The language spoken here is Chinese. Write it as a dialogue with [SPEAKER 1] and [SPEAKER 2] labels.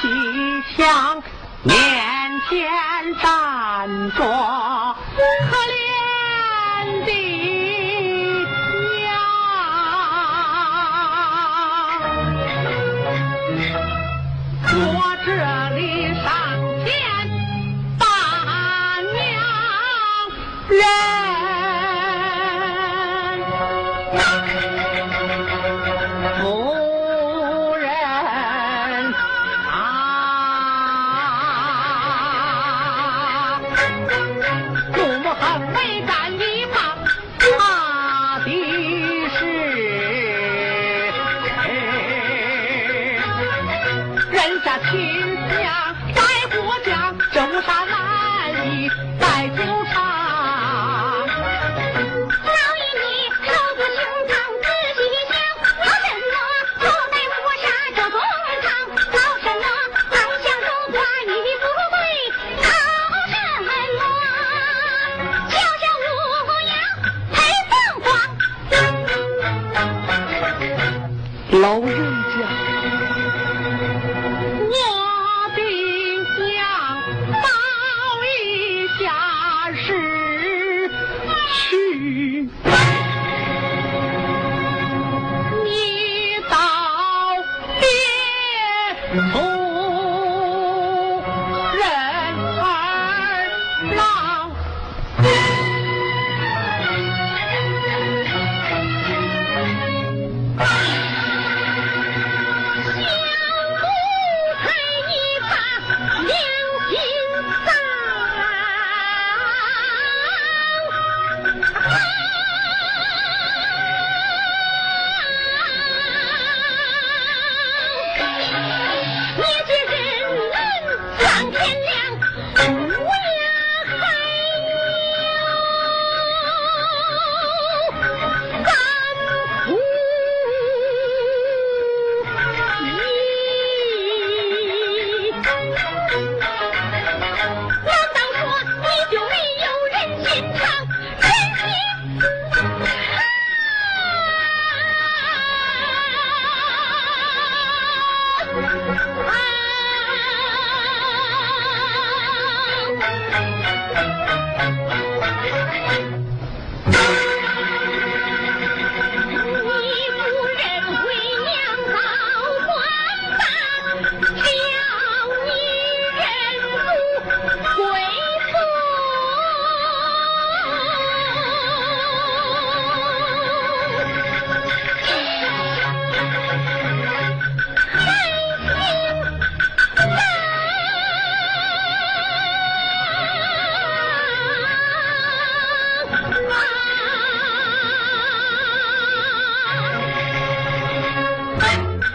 [SPEAKER 1] 细想，面前站着跟着亲娘在过嫁这乌纱难衣戴头纱老
[SPEAKER 2] 爷你手托胸膛仔细想靠什么好歹乌纱遮中堂靠什么好像中华女子贵靠什么娇娇乌鸦配凤凰
[SPEAKER 1] 老人家